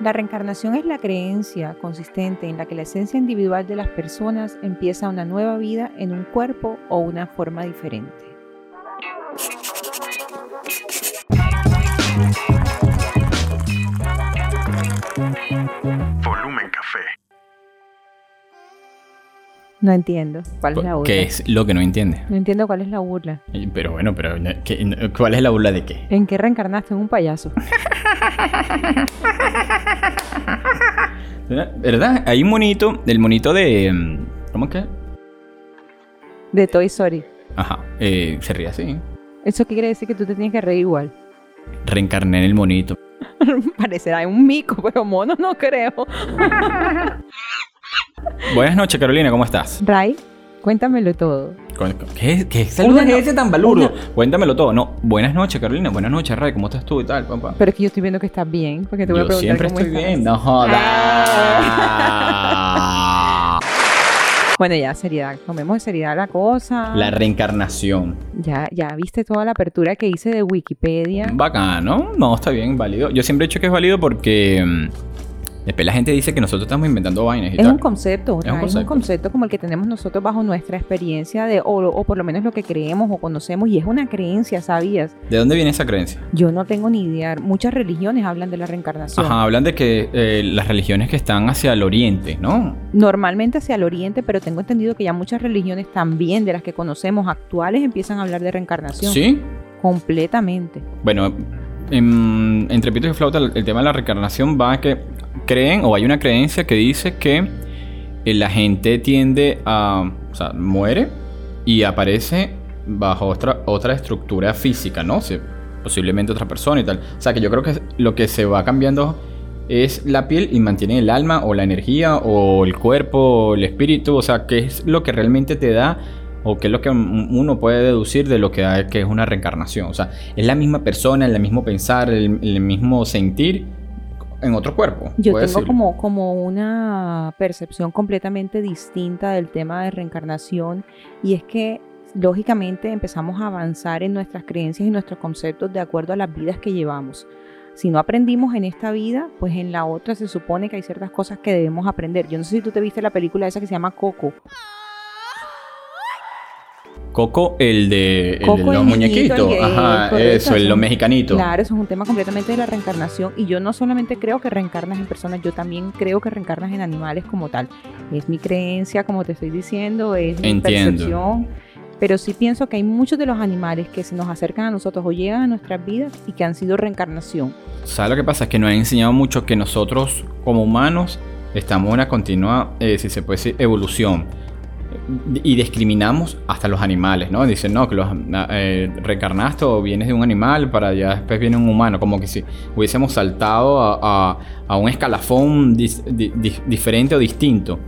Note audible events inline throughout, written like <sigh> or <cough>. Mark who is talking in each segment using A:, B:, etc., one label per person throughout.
A: La reencarnación es la creencia consistente en la que la esencia individual de las personas empieza una nueva vida en un cuerpo o una forma diferente.
B: Volumen Café.
A: No entiendo cuál es la burla.
C: ¿Qué es lo que no entiende?
A: No entiendo cuál es la burla.
C: Pero bueno, pero ¿qué- ¿cuál es la burla de qué?
A: ¿En qué reencarnaste? En un payaso. <laughs>
C: ¿Verdad? Hay un monito, el monito de... mm, ¿Cómo es que?
A: De Toy Story.
C: Ajá, eh, se ríe así.
A: ¿Eso qué quiere decir que tú te tienes que reír igual?
C: Reencarné en el monito. <laughs>
A: Parecerá un mico, pero mono no creo.
C: Buenas noches, Carolina, ¿cómo estás?
A: Ray, cuéntamelo todo.
C: ¿Qué, qué saludo es ese tan balurdo? Cuéntamelo todo. No, buenas noches, Carolina. Buenas noches, Ray. ¿Cómo estás tú y tal, papá?
A: Pero es que yo estoy viendo que estás bien, porque te voy a
C: Yo
A: preguntar
C: siempre
A: cómo
C: estoy
A: estás.
C: bien. No jodas. <laughs>
A: Bueno, ya, seriedad. Tomemos seriedad la cosa.
C: La reencarnación.
A: Ya, ya viste toda la apertura que hice de Wikipedia.
C: Bacano. No, está bien, válido. Yo siempre he dicho que es válido porque mm, después la gente dice que nosotros estamos inventando vainas y
A: Es
C: tal.
A: un concepto,
C: Es un
A: Ray, es un
C: concepto.
A: concepto como el que tenemos nosotros bajo nuestra experiencia de, o, o por lo menos lo que creemos o conocemos, y es una creencia, ¿sabías?
C: ¿De dónde viene esa creencia?
A: Yo no tengo ni idea. Muchas religiones hablan de la reencarnación.
C: Ajá, hablan de que eh, las religiones que están hacia el oriente, ¿no?
A: Normalmente hacia el oriente, pero tengo entendido que ya muchas religiones también, de las que conocemos actuales, empiezan a hablar de reencarnación.
C: Sí.
A: Completamente.
C: Bueno, en- entre pitos y flauta, el, tema de la reencarnación va a que creen, o hay una creencia que dice que eh, la gente tiende a. Muere y aparece bajo otra, otra estructura física, ¿no? Posiblemente otra persona y tal. O sea, que yo creo que lo que se va cambiando es la piel y mantiene el alma o la energía o el cuerpo o el espíritu. O sea, qué es lo que realmente te da o qué es lo que un- uno puede deducir de lo que, hay- que es una reencarnación. O sea, es la misma persona, el mismo pensar, el, el mismo sentir en otro cuerpo.
A: Yo tengo como, como una percepción completamente distinta del tema de reencarnación y es que lógicamente empezamos a avanzar en nuestras creencias y nuestros conceptos de acuerdo a las vidas que llevamos. Si no aprendimos en esta vida, pues en la otra se supone que hay ciertas cosas que debemos aprender. Yo no sé si tú te viste la película esa que se llama Coco.
C: Coco, el de, el de
A: Coco,
C: los
A: el niñito,
C: muñequitos.
A: el
C: Ajá,
A: correcto,
C: eso, el
A: es
C: lo mexicanito.
A: Claro, eso es un tema completamente de la reencarnación y yo no solamente creo que reencarnas en personas, yo también creo que reencarnas en animales como tal. Es mi creencia, como te estoy diciendo, es mi
C: Entiendo.
A: percepción, pero sí pienso que hay muchos de los animales que se nos acercan a nosotros o llegan a nuestras vidas y que han sido reencarnación.
C: ¿Sabes lo que pasa? Es que nos ha enseñado mucho que nosotros, como humanos, estamos en una continua, eh, si se puede decir, evolución. Y discriminamos hasta los animales, ¿no? Dicen, no, que los eh, reencarnaste o vienes de un animal para ya después viene un humano. Como que si hubiésemos saltado a, a- un escalafón diferente o distinto.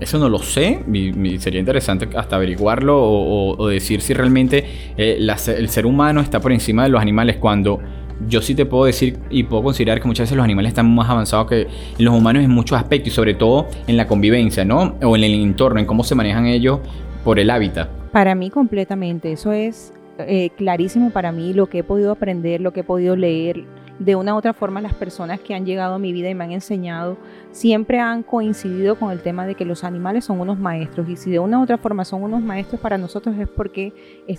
C: Eso no lo sé, sería interesante hasta averiguarlo o, decir si realmente eh, el ser humano está por encima de los animales cuando yo sí te puedo decir y puedo considerar que muchas veces los animales están más avanzados que los humanos en muchos aspectos y sobre todo en la convivencia, ¿no? O en el entorno, en cómo se manejan ellos por el hábitat.
A: Para mí completamente, eso es eh, clarísimo para mí lo que he podido aprender, lo que he podido leer. De una u otra forma, las personas que han llegado a mi vida y me han enseñado siempre han coincidido con el tema de que los animales son unos maestros. Y si de una u otra forma son unos maestros para nosotros es porque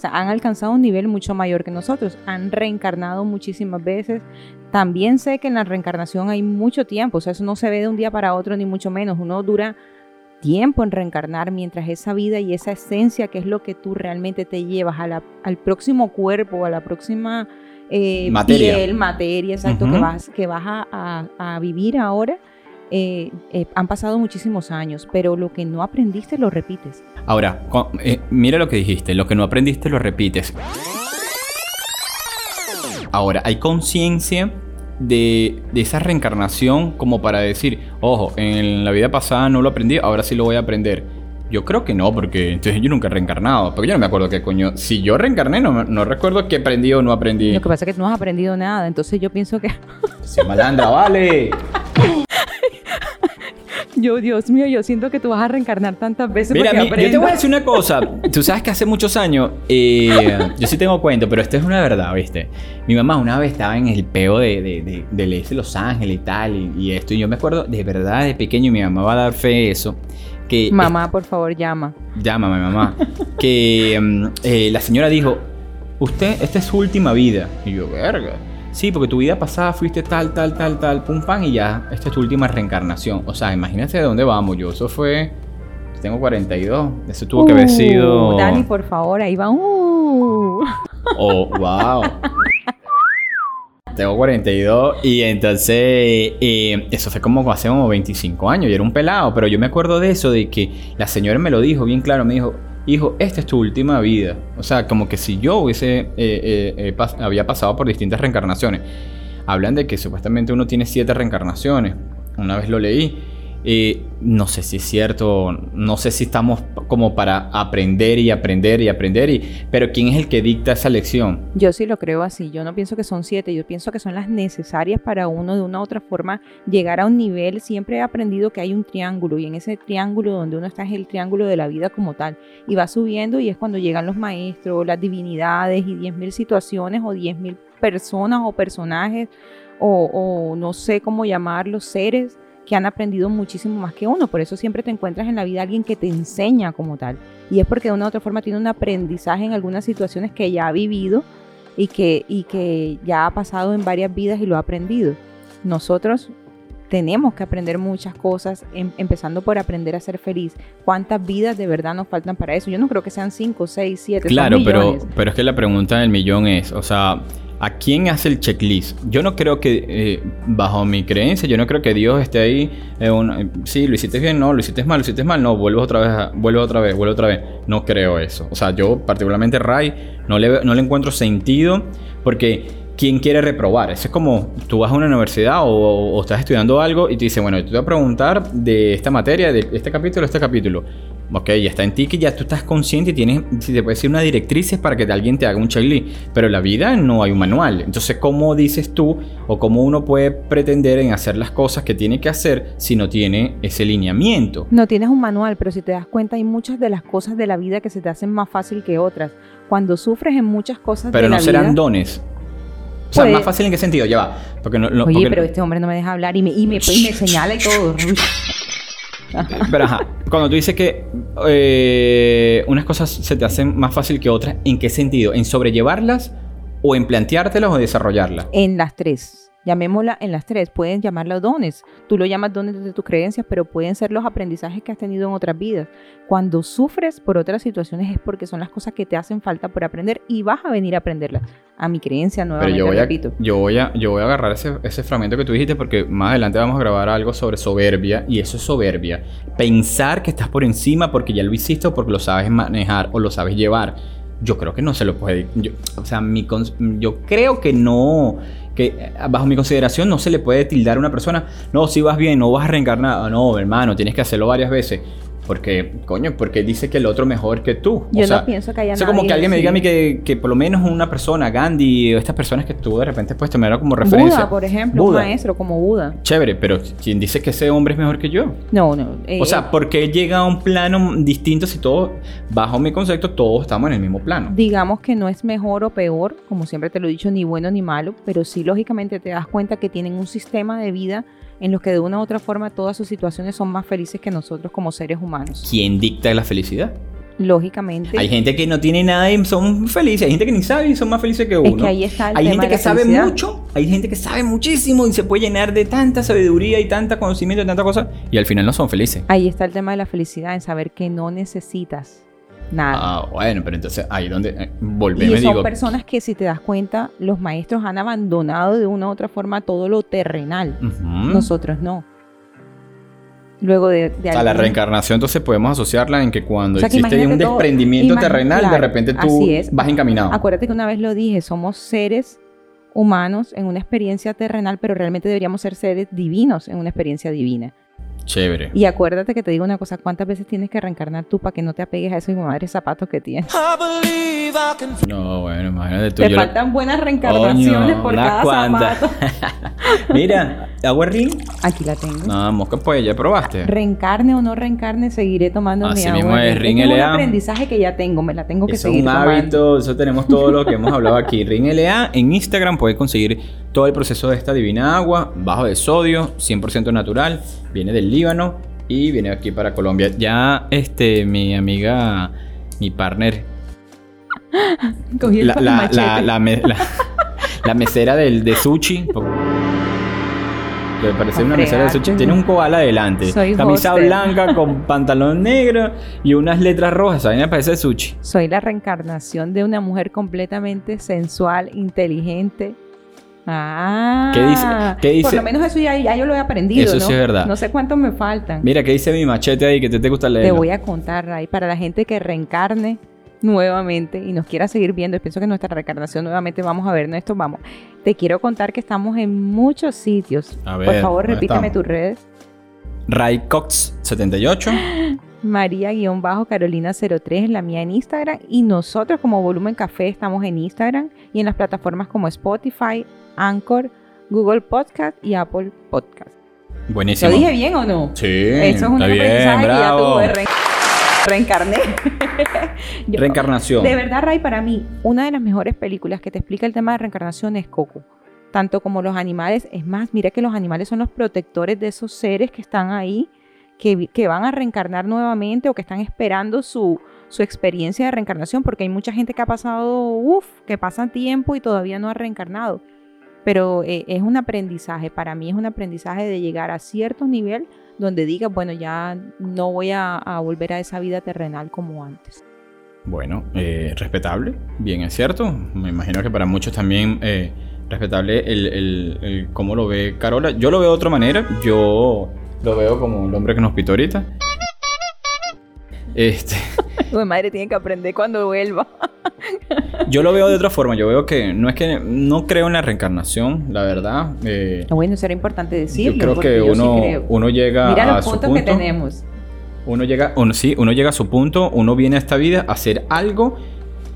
A: han alcanzado un nivel mucho mayor que nosotros, han reencarnado muchísimas veces. También sé que en la reencarnación hay mucho tiempo, o sea, eso no se ve de un día para otro ni mucho menos, uno dura tiempo en reencarnar mientras esa vida y esa esencia que es lo que tú realmente te llevas al próximo cuerpo, a la próxima eh,
C: Materia.
A: piel, materia, exacto, que vas, que vas a, a- a vivir ahora. eh, eh, han pasado muchísimos años, pero lo que no aprendiste lo repites.
C: Ahora, eh, mira lo que dijiste, lo que no aprendiste lo repites. Ahora, hay conciencia de, de esa reencarnación como para decir, ojo, en la vida pasada no lo aprendí, ahora sí lo voy a aprender. Yo creo que no, porque entonces yo nunca he reencarnado. Porque yo no me acuerdo qué coño. Si yo reencarné, no, no recuerdo qué aprendí o no aprendí.
A: Lo que pasa es que no has aprendido nada, entonces yo pienso que
C: Se malandra, vale. <laughs>
A: Yo, Dios mío, yo siento que tú vas a reencarnar tantas veces.
C: Mira,
A: que
C: yo te voy a decir una cosa. Tú sabes que hace muchos años, eh, yo sí tengo cuento, pero esto es una verdad, ¿viste? Mi mamá una vez estaba en el peo de, de, de, este Los Ángeles y tal, y, y esto. Y yo me acuerdo de verdad de pequeño, y mi mamá va a dar fe de eso. Que
A: Mamá, por favor, llama.
C: Llámame, mamá. <laughs> que mm, eh, la señora dijo, usted, esta es su última vida. Y yo, verga. Sí, porque tu vida pasada fuiste tal, tal, tal, tal, pum, pam, y ya, esta es tu última reencarnación. O sea, imagínate de dónde vamos. Yo, eso fue... Tengo 42. Eso tuvo que haber
A: Uh,
C: sido...
A: Dani, por favor, ahí va. Uh.
C: Oh, wow. Tengo 42 y entonces eh, eso fue como hace como 25 años y era un pelado, pero yo me acuerdo de eso, de que la señora me lo dijo bien claro, me dijo, hijo, esta es tu última vida. O sea, como que si yo hubiese, eh, eh, había pasado por distintas reencarnaciones. Hablan de que supuestamente uno tiene siete reencarnaciones. Una vez lo leí. No sé si es cierto, no sé si estamos como para aprender y aprender y aprender, y, pero ¿quién es el que dicta esa lección?
A: Yo sí lo creo así. Yo no pienso que son siete. Yo pienso que son las necesarias para uno de una u otra forma llegar a un nivel. Siempre he aprendido que hay un triángulo y en ese triángulo donde uno está es el triángulo de la vida como tal. Y va subiendo y es cuando llegan los maestros, las divinidades y 10.000 situaciones o 10.000 personas o personajes o, o no sé cómo llamarlos, seres que han aprendido muchísimo más que uno. Por eso siempre te encuentras en la vida alguien que te enseña como tal. Y es porque de una u otra forma tiene un aprendizaje en algunas situaciones que ya ha vivido y que, y que ya ha pasado en varias vidas y lo ha aprendido. Nosotros tenemos que aprender muchas cosas, em- empezando por aprender a ser feliz. ¿Cuántas vidas de verdad nos faltan para eso? Yo no creo que sean 5, 6, 7,
C: Claro, pero, pero es que la pregunta del millón es, o sea, ¿a quién hace el checklist? Yo no creo que, eh, bajo mi creencia, yo no creo que Dios esté ahí, eh, un- eh, sí, lo hiciste bien, no, lo hiciste mal, lo hiciste mal, no, vuelve otra vez, a- vuelve otra vez, vuelve otra vez. No creo eso. O sea, yo particularmente Ray no le, no le encuentro sentido porque... ¿Quién quiere reprobar? Eso es como tú vas a una universidad o, o estás estudiando algo y te dicen, bueno, yo te voy a preguntar de esta materia, de este capítulo, este capítulo. Ok, ya está en ti que ya tú estás consciente y tienes, si te puede decir, una directriz para que alguien te haga un checklist. Pero en la vida no hay un manual. Entonces, ¿cómo dices tú o cómo uno puede pretender en hacer las cosas que tiene que hacer si no tiene ese lineamiento?
A: No tienes un manual, pero si te das cuenta hay muchas de las cosas de la vida que se te hacen más fácil que otras. Cuando sufres en muchas cosas
C: Pero
A: de
C: no
A: la
C: serán
A: vida...
C: dones. O sea, más fácil en qué sentido, ya va. Porque no, no-
A: Oye,
C: porque-
A: pero este hombre no me deja hablar y me, y me, y me señala y todo. <laughs>
C: Pero ajá, cuando tú dices que eh, unas cosas se te hacen más fácil que otras, ¿en qué sentido? ¿En sobrellevarlas o en planteártelas o desarrollarlas?
A: En las tres. Llamémosla en las tres. Pueden llamarla dones. Tú lo llamas dones desde tus creencias, pero pueden ser los aprendizajes que has tenido en otras vidas. Cuando sufres por otras situaciones es porque son las cosas que te hacen falta por aprender y vas a venir a aprenderlas. A mi creencia,
C: Pero
A: nuevamente
C: yo voy, a,
A: repito.
C: yo, voy a, yo voy a agarrar ese, ese fragmento que tú dijiste porque más adelante vamos a grabar algo sobre soberbia y eso es soberbia. Pensar que estás por encima porque ya lo hiciste o porque lo sabes manejar o lo sabes llevar. Yo creo que no se lo puede... yo- o sea, mi yo creo que no... Que eh, bajo mi consideración no se le puede tildar a una persona, no, si vas bien, no vas a reencarnar, no, hermano, tienes que hacerlo varias veces. Porque, coño, porque dice que el otro es mejor que tú.
A: Yo
C: o sea,
A: no pienso que haya
C: o sea, como
A: nadie
C: que alguien me diga a mí que, que por lo menos una persona, Gandhi, o estas personas que tú de repente puedes tomar como referencia.
A: Buda, por ejemplo,
C: Buda.
A: un maestro como Buda.
C: Chévere, pero ¿quién dice que ese hombre es mejor que yo?
A: No, no. eh,
C: O sea, ¿por qué llega a un plano distinto si todos, bajo mi concepto, todos estamos en el mismo plano?
A: digamos que no es mejor o peor, como siempre te lo he dicho, ni bueno ni malo, pero sí lógicamente te das cuenta que tienen un sistema de vida en los que de una u otra forma todas sus situaciones son más felices que nosotros como seres humanos.
C: ¿Quién dicta la felicidad?
A: Lógicamente.
C: Hay gente que no tiene nada y son felices. Hay gente que ni sabe y son más felices que uno.
A: es que ahí está el
C: hay
A: tema
C: gente
A: de
C: que
A: la
C: sabe
A: felicidad.
C: mucho, hay gente que sabe muchísimo y se puede llenar de tanta sabiduría y tanta conocimiento y tanta cosa y al final no son felices.
A: Ahí está el tema de la felicidad, en saber que no necesitas nada.
C: Ah, bueno, pero entonces ahí donde eh,
A: y
C: volveme
A: son
C: digo,
A: personas que si te das cuenta, los maestros han abandonado de una u otra forma todo lo terrenal. Nosotros no. Luego de, de
C: a la
A: algún-
C: reencarnación entonces podemos asociarla en que cuando
A: O sea, que
C: existe un
A: todo-
C: desprendimiento terrenal, de repente tú vas encaminado.
A: Acuérdate que una vez lo dije, somos seres humanos en una experiencia terrenal, pero realmente deberíamos ser seres divinos en una experiencia divina.
C: Chévere.
A: Y acuérdate que te digo una cosa, ¿cuántas veces tienes que reencarnar tú para que no te apegues a esos madres zapatos que tienes?
C: No, bueno, imagínate tú.
A: Te faltan buenas reencarnaciones
C: Coño,
A: por cada
C: cuantas.
A: zapato. <laughs>
C: Mira, ¿Agua ring?
A: Aquí la tengo.
C: No, mosca, pues ya probaste.
A: Reencarne o no reencarne, seguiré tomando
C: Así
A: mi agua.
C: mismo es,
A: Ring. Es un aprendizaje que ya tengo, me la tengo que
C: Eso es
A: seguir
C: un
A: tomando.
C: hábito, eso tenemos todo lo que hemos hablado aquí. Ring LA en Instagram puedes conseguir todo el proceso de esta divina agua, bajo de sodio, 100% natural, viene del Líbano y viene aquí para Colombia. Ya este mi amiga, mi partner, <laughs>
A: Cogí el
C: la, la,
A: machete.
C: la, la, me- la- <laughs> la mesera del, de sushi. Que parece una mesera de sushi.
A: Fregate.
C: Tiene un koala adelante.
A: Soy
C: camisa
A: hostel.
C: blanca con <laughs> pantalón negro y unas letras rojas. A mí me parece sushi.
A: Soy la reencarnación de una mujer completamente sensual, inteligente. Ah,
C: ¿Qué dice- qué dice?
A: Por lo menos eso ya, ya yo lo he aprendido.
C: Eso
A: ¿no?
C: sí es verdad.
A: No sé cuántos me faltan.
C: Mira, ¿qué dice mi machete ahí que te, te gusta leer?
A: Te voy a contar, Ray, para la gente que reencarne nuevamente y nos quiera seguir viendo, y pienso que nuestra reencarnación nuevamente vamos a ver esto, vamos. Te quiero contar que estamos en muchos sitios.
C: A
A: Por favor,
C: ¿dónde
A: repíteme
C: estamos?
A: tus redes.
C: Raycox78. <gasps>
A: María-Carolina03 es la mía en Instagram y nosotros como Volumen Café estamos en Instagram y en las plataformas como Spotify, Anchor, Google Podcast y Apple Podcast.
C: Buenísimo.
A: ¿Lo dije bien o no?
C: Sí,
A: Eso es un aprendizaje que ya tuve. re- reencarné. <laughs> Yo-
C: Reencarnación.
A: De verdad, Ray, para mí, una de las mejores películas que te explica el tema de reencarnación es Coco. Tanto como los animales, es más, mira que los animales son los protectores de esos seres que están ahí, que van a reencarnar nuevamente o que están esperando su, su experiencia de reencarnación, porque hay mucha gente que ha pasado, uff, que pasa tiempo y todavía no ha reencarnado. Pero eh, es un aprendizaje, para mí es un aprendizaje de llegar a cierto nivel donde digas, bueno, ya no voy a, volver a esa vida terrenal como antes.
C: Bueno, eh, respetable, bien es cierto. Me imagino que para muchos también eh, respetable el, el- el cómo lo ve Carola. Yo lo veo de otra manera. Yo lo veo como el hombre que nos pitó ahorita. Este, <laughs>
A: Mi madre tiene que aprender cuando vuelva. <laughs>
C: yo lo veo de otra forma. Yo veo que no es que no creo en la reencarnación, la verdad. Eh,
A: Bueno, eso era importante decirlo.
C: yo creo que
A: yo sí
C: uno,
A: creo.
C: uno llega
A: Mira
C: a
A: los
C: su punto.
A: que tenemos.
C: Uno llega, uno, sí, uno llega a su punto, uno viene a esta vida a hacer algo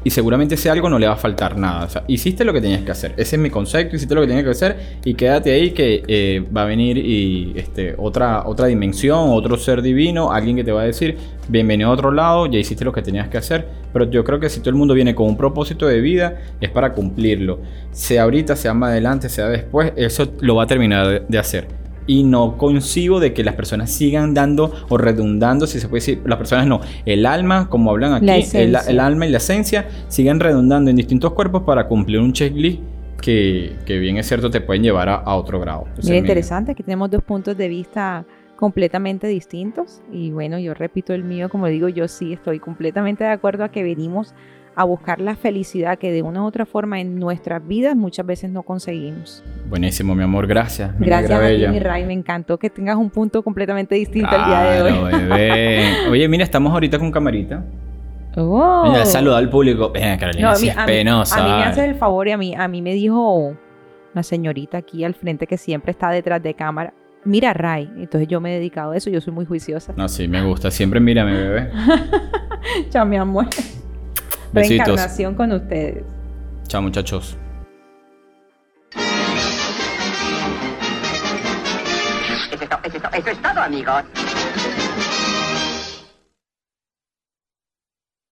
C: y seguramente ese algo no le va a faltar nada. Hiciste lo que tenías que hacer. Ese es mi concepto, hiciste lo que tenías que hacer y quédate ahí que eh, va a venir y este, otra, otra dimensión, otro ser divino, alguien que te va a decir, bienvenido a otro lado, ya hiciste lo que tenías que hacer. Pero yo creo que si todo el mundo viene con un propósito de vida, es para cumplirlo. Sea ahorita, sea más adelante, sea después, eso lo va a terminar de hacer y no concibo de que las personas sigan dando o redundando, si se puede decir, las personas no, el alma, como hablan aquí, el, alma y la esencia siguen redundando en distintos cuerpos para cumplir un checklist que, que bien es cierto te pueden llevar a, a otro grado. Ese
A: Mira,
C: es mi-
A: interesante que tenemos dos puntos de vista completamente distintos. Y bueno, yo repito el mío, como digo, yo sí estoy completamente de acuerdo a que venimos a buscar la felicidad que de una u otra forma en nuestras vidas muchas veces no conseguimos.
C: Buenísimo, mi amor, gracias. mi
A: Gracias a ti, mi Ray, me encantó que tengas un punto completamente distinto el día de
C: Claro,
A: hoy.
C: bebé. <laughs> Oye, mira, estamos ahorita con camarita.
A: Oh.
C: Mira, saluda al público. Venga, Carolina,
A: No, a
C: sí
A: mí,
C: es
A: a mí-
C: penosa.
A: a mí me hace el favor y a mí, a mí me dijo una señorita aquí al frente que siempre está detrás de cámara. Mira, Ray. Entonces yo me he dedicado a eso, yo soy muy juiciosa.
C: No, sí, me gusta. Siempre mírame, bebé. <laughs>
A: Chao, mi amor.
C: Besitos.
A: Reencarnación con ustedes.
C: Chao, muchachos.
B: Eso es, to- eso es to- eso es todo, amigos.